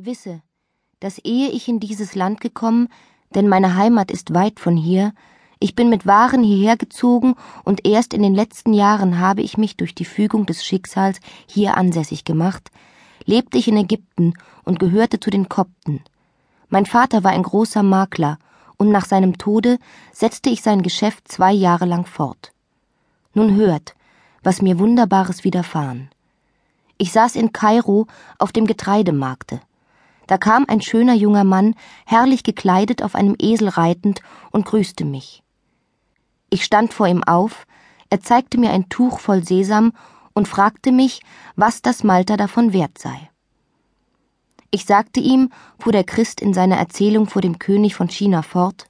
Wisse, dass ehe ich in dieses Land gekommen, denn meine Heimat ist weit von hier, ich bin mit Waren hierher gezogen und erst in den letzten Jahren habe ich mich durch die Fügung des Schicksals hier ansässig gemacht, lebte ich in Ägypten und gehörte zu den Kopten. Mein Vater war ein großer Makler, und nach seinem Tode setzte ich sein Geschäft zwei Jahre lang fort. Nun hört, was mir Wunderbares widerfahren. Ich saß in Kairo auf dem Getreidemarkte. Da kam ein schöner junger Mann, herrlich gekleidet, auf einem Esel reitend und grüßte mich. Ich stand vor ihm auf, er zeigte mir ein Tuch voll Sesam und fragte mich, was das Malter davon wert sei. Ich sagte ihm, fuhr der Christ in seiner Erzählung vor dem König von China fort,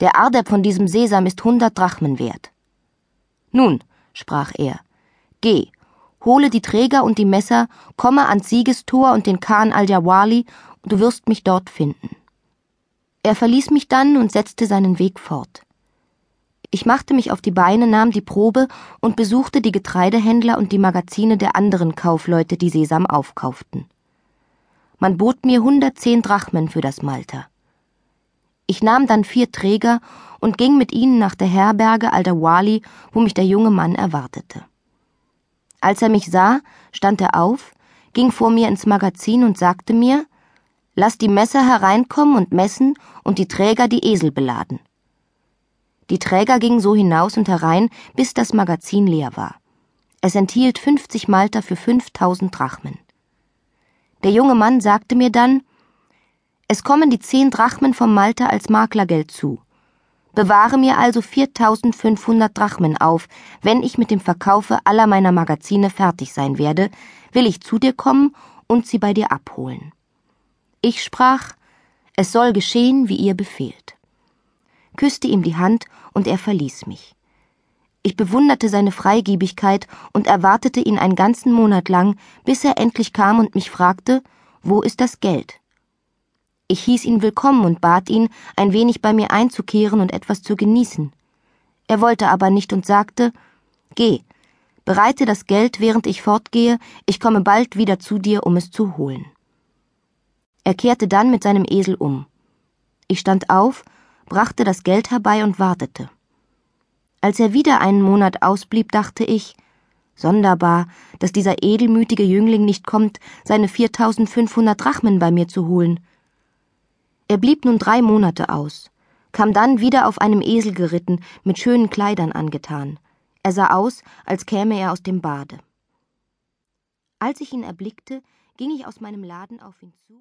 der Ardeb von diesem Sesam ist hundert Drachmen wert. Nun, sprach er, geh, hole die Träger und die Messer, komme ans Siegestor und den Khan al-Jawali, du wirst mich dort finden. Er verließ mich dann und setzte seinen Weg fort. Ich machte mich auf die Beine, nahm die Probe und besuchte die Getreidehändler und die Magazine der anderen Kaufleute, die Sesam aufkauften. Man bot mir hundertzehn Drachmen für das Malter. Ich nahm dann vier Träger und ging mit ihnen nach der Herberge Al-Dawali, wo mich der junge Mann erwartete. Als er mich sah, stand er auf, ging vor mir ins Magazin und sagte mir, Lass die Messer hereinkommen und messen und die Träger die Esel beladen. Die Träger gingen so hinaus und herein, bis das Magazin leer war. Es enthielt 50 Malter für 5000 Drachmen. Der junge Mann sagte mir dann, es kommen die zehn Drachmen vom Malter als Maklergeld zu. Bewahre mir also 4500 Drachmen auf. Wenn ich mit dem Verkaufe aller meiner Magazine fertig sein werde, will ich zu dir kommen und sie bei dir abholen. Ich sprach, es soll geschehen, wie ihr befehlt. Küsste ihm die Hand und er verließ mich. Ich bewunderte seine Freigebigkeit und erwartete ihn einen ganzen Monat lang, bis er endlich kam und mich fragte, wo ist das Geld? Ich hieß ihn willkommen und bat ihn, ein wenig bei mir einzukehren und etwas zu genießen. Er wollte aber nicht und sagte, Geh, bereite das Geld, während ich fortgehe, ich komme bald wieder zu dir, um es zu holen. Er kehrte dann mit seinem Esel um. Ich stand auf, brachte das Geld herbei und wartete. Als er wieder einen Monat ausblieb, dachte ich, sonderbar, dass dieser edelmütige Jüngling nicht kommt, seine 4500 Drachmen bei mir zu holen. Er blieb nun drei Monate aus, kam dann wieder auf einem Esel geritten, mit schönen Kleidern angetan. Er sah aus, als käme er aus dem Bade. Als ich ihn erblickte, ging ich aus meinem Laden auf ihn zu.